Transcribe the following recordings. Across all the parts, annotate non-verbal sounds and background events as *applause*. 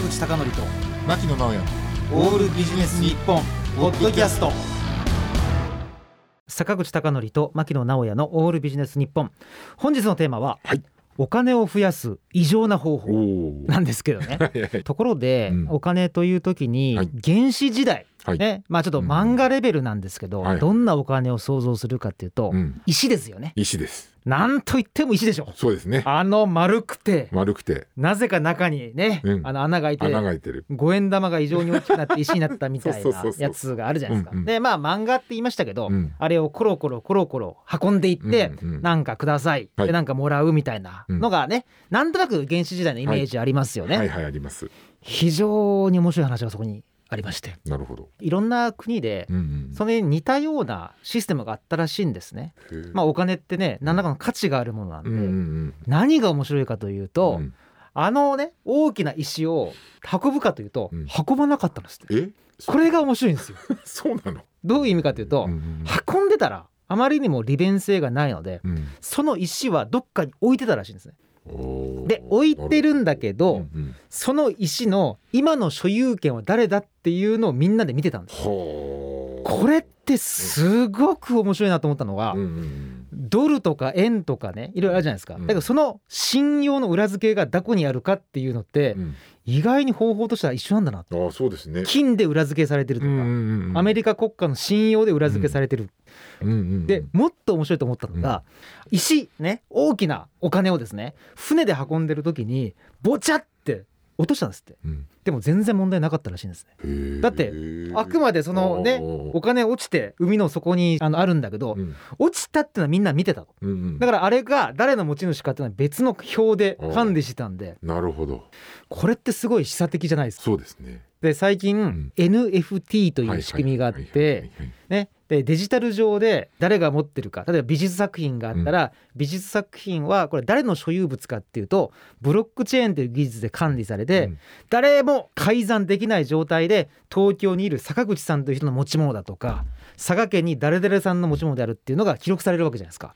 坂口孝則と牧野直哉オールビジネス日本ポッドキャスト。坂口孝則と牧野直哉のオールビジネス日本。本日のテーマは、はい。お金を増やす異常な方法おなんですけどね。ところで、うん。お金という時にはい。原始時代、はい。ね。まあちょっと漫画レベルなんですけど、はい。どんなお金を想像するかっていうと、うん。石ですよね。石です。なんといっても石でしょ。そうですね。あの丸くて丸くて。なぜか中にね、うん。あの穴が開いて穴が開いてる。五円玉が異常に大きくなって石になったみたいな *laughs* やつがあるじゃないですか。うんうん。でまあ漫画って言いましたけど、うん。あれをコロコロコロコロ運んでいって、うんうんなんかください、はい。でなんかもらうみたいなのがね、なんとなく原始時代のイメージありますよね。はいはいあります。非常に面白い話がそこにありまして。なるほど。いろんな国でそれに似たようなシステムがあったらしいんですね。まあお金ってね何らかの価値があるものなんで、うんうん何が面白いかといううと、ん。あのね大きな石を運ぶかというと、うん。運ばなかったんですって。え？これが面白いんですよ。*laughs* そうなの？どういう意味かというと、うんうん。運んでたらあまりにも利便性がないのでうん。その石はどっかに置いてたらしいんですね。で置いてるんだけど、うんうん。その石の今の所有権は誰だっていうのをみんなで見てたんです。これってすごく面白いなと思ったのが、うんうんドルとか円とかねいろいろあるじゃないですか、うん。だけどその信用の裏付けがどこにあるかっていうのってうん。意外に方法としては一緒なんだなうんああそうですね。金で裏付けされてるとか、アメリリカ国家の信用で裏付けされてる、カでもっと面白いと思ったのが、石ね大きなお金をですね船で運んでる時にボチャって落としたんですって。でも全然問題なかったらしいんですね。だってあくまでそのねお金落ちて海の底にあのあるんだけど、落ちたってのはみんな見てたと。だからあれが誰の持ち主かっていうのは別の表で管理してたんで。なるほど。これってすごい示唆的じゃないですか。そうですねで最近、ん。NFT という仕組みがあってねでデジタル上で誰が持ってるか例えば美術作品があったら、美術作品はこれ誰の所有物かっていうとブロックチェーンという技術で管理されて、うん。誰も改ざんできない状態で東京にいる坂口さんという人の持ち物だとか佐賀県に誰々さんの持ち物であるっていうのが記録されるわけじゃないですか。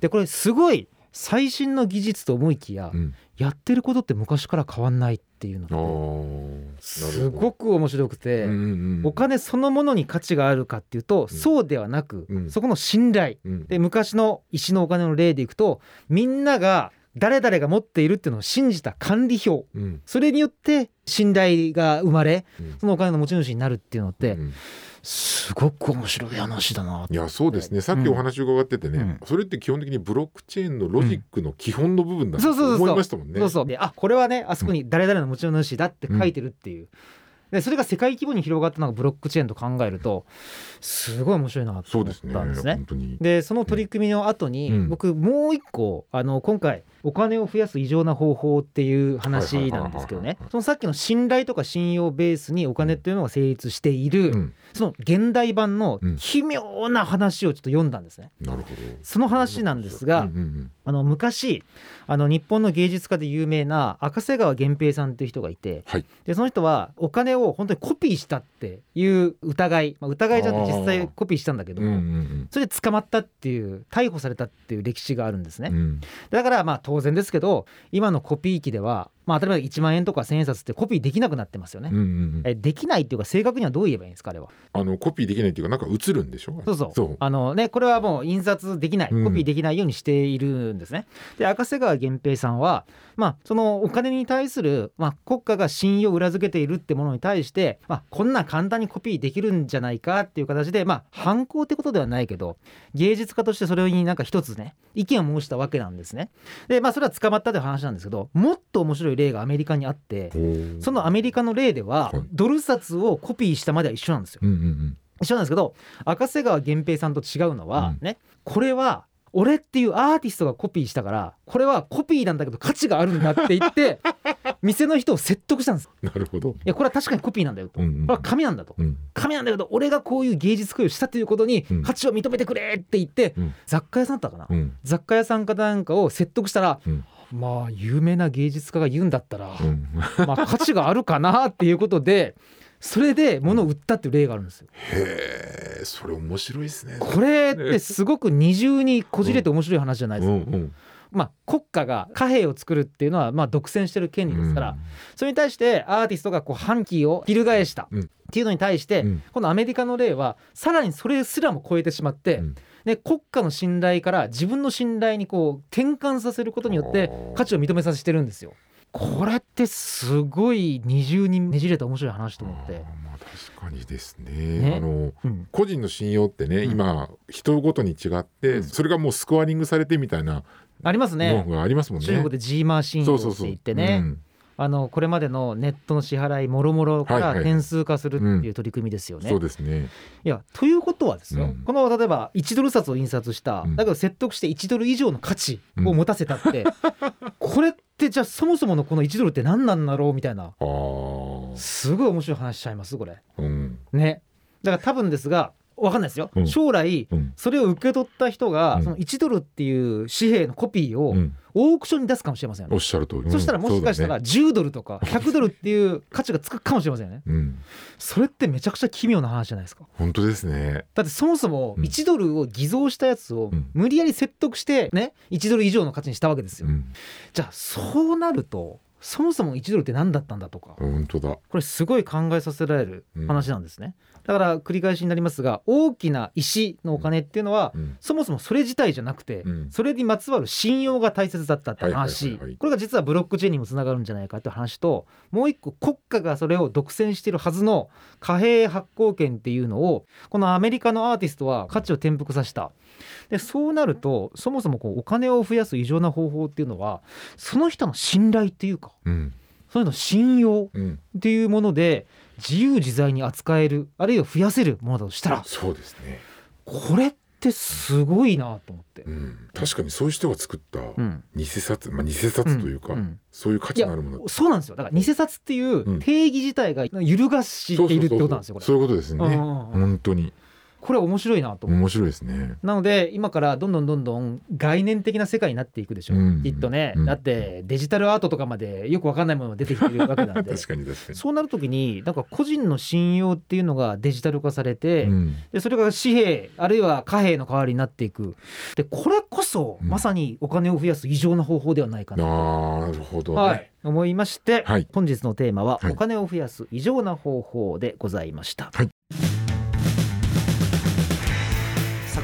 でこれすごい最新の技術と思いきや、うんやってることって昔から変わんないっていうのあってーすごく面白くて。お金そのものに価値があるかっていうと、そうではなく、うん。そこの信頼。うん。で昔の石のお金の例でいくとみんなが誰々が持っているっていうのを信じた管理表。うん。それによって信頼が生まれうん。そのお金の持ち主になるっていうのってうんすごく面白い話だないやそうですね。さっきお話伺っててね、うん。それって基本的にブロックチェーンのロジックの基本の部分だと思いましたもんね。そうそう。であこれはねあそこに誰々の持ち主だって書いてるっていう。でそれが世界規模に広がったのがブロックチェーンと考えるとすごい面白いなと思っそうですね。たんですね。本当に。でその取り組みの後に、うん。僕もう一個あの今回お金を増やす異常な方法っていう話なんですけどね。そのさっきの信頼とか信用ベースにお金っていうのが成立している、うん。その現代版のうん奇妙な話をちょっと読んだんですね。なるほど。その話なんですが、うんうんあの昔あの日本の芸術家で有名な赤瀬川源平さんっていう人がいてはい。でその人はお金を本当にコピーしたっていう疑い、まあ、疑いじゃなくて実際コピーしたんだけどうんうも、ん。それで捕まったっていう逮捕されたっていう歴史があるんですね。うん。うんだからまあ当然ですけど今のコピー機ではまあ当たり前1万円とか1000円札ってコピーできなくなってますよね。うんうんうん。えできないっていうか正確にはどう言えばいいんですかあれは。あのコピーできないっていうかなんか映るんでしょ？そうそうそう。あのねこれはもう印刷できない。うん。コピーできないようにしているんですね、で赤瀬川源平さんはまあそのお金に対する、まあ、国家が信用を裏付けているってものに対して、まあ、こんな簡単にコピーできるんじゃないかっていう形でまあ反抗ってことではないけど芸術家としてそれになんか一つね意見を申したわけなんですね。でまあそれは捕まったという話なんですけどもっと面白い例がアメリカにあってそのアメリカの例でははい。ドル札をコピーしたまでは一緒なんですよ。うんうんうん。一緒なんですけど赤瀬川源平さんと違うのは、うん。ねこれは俺っていうアーティストがコピーしたからこれはコピーなんだけど価値があるんだって言って *laughs* 店の人を説得したんです。なるほど。いやこれは確かにコピーなんだよと、うんうんうん。これは紙なんだと、うん。紙なんだけど俺がこういう芸術行為をしたということにうん。価値を認めてくれって言って、うん。雑貨屋さんだったかな、うん。雑貨屋さんかなんかを説得したら、うんまあ有名な芸術家が言うんだったら、うん。*laughs* まあ価値があるかなっていうことでそれで物を売ったっていう例があるんですよ。へえ、それ面白いですね。これってすごく二重にこじれて面白い話じゃないですか。うんうん。まあ、国家が貨幣を作るっていうのはまあ独占してる権利ですから、うんそれに対してアーティストがこう反旗を翻したうんっていうのに対して、うんこのアメリカの例はさらにそれすらも超えてしまって、うんで国家の信頼から自分の信頼にこう転換させることによって価値を認めさせてるんですよ。これってすごい二重にねじれた面白い話と思って。まあ確かにですね。ね。あのうん。個人の信用ってね、うん。今人ごとに違って、うん。それがもうスコアリングされてみたいなありますね。ありますもんね。中国でジーマー信用って言ってね。うんあのこれまでのネットの支払いもろもろから点数化するっていう取り組みですよね。そうですね。いやということはですよ、うん。この例えば1ドル札を印刷した、うん。だけど説得して1ドル以上の価値を持たせたって、これってじゃあそもそものこの1ドルって何なんだろうみたいな。すごい面白い話しちゃいますこれ。うん、ね。だから多分ですが分かんないですよ、うん。将来うん、それを受け取った人が、うん。その1ドルっていう紙幣のコピーをうん、オークションに出すかもしれませんよね。おっしゃる通り。そしたらもしかしたらうん。10ドルとか100ドルっていう価値がつくかもしれませんよね。そうん、それってめちゃくちゃ奇妙な話じゃないですか。本当ですね。だってそもそもうん。1ドルを偽造したやつをうん。無理やり説得してね1ドル以上の価値にしたわけですよ。うん、じゃあそうなるとそもそも1ドルって何だったんだとか本当だ。これすごい考えさせられる話なんですね。だから繰り返しになりますが大きな石のお金っていうのはうん、そもそもそれ自体じゃなくて、うんそれにまつわる信用が大切だったってはいはい話、はいはいこれが実はブロックチェーンにもつながるんじゃないかって話ともう一個国家がそれを独占しているはずの貨幣発行権っていうのをこのアメリカのアーティストは価値を転覆させた。でそうなるとそもそもこうお金を増やす異常な方法っていうのはその人の信頼っていうかうん、その人の信用うん、っていうもので自由自在に扱えるあるいは増やせるものだとしたらそうですね。これってすごいなと思って。う。ん、確かにそういう人が作ったうん。偽札、まあ偽札というか、んん。そういう価値のあるもの。そうなんですよ。だから偽札っていううん。定義自体が揺るがしているってことなんですよそういうことですね。うんうんうん。本当にこれ面白いなと面白いですね。なので今からどんどんどんどん概念的な世界になっていくでしょう、うん。きっとね、うん。だってデジタルアートとかまでよくわかんないものが出てきてるわけなんで。確かに確かに。そうなるときになんか個人の信用っていうのがデジタル化されて、うん。でそれが紙幣あるいは貨幣の代わりになっていく。でこれこそうん。まさにお金を増やす異常な方法ではないかな、なるほどね。はい、思いまして、はい。本日のテーマは、はい。お金を増やす異常な方法でございました、はい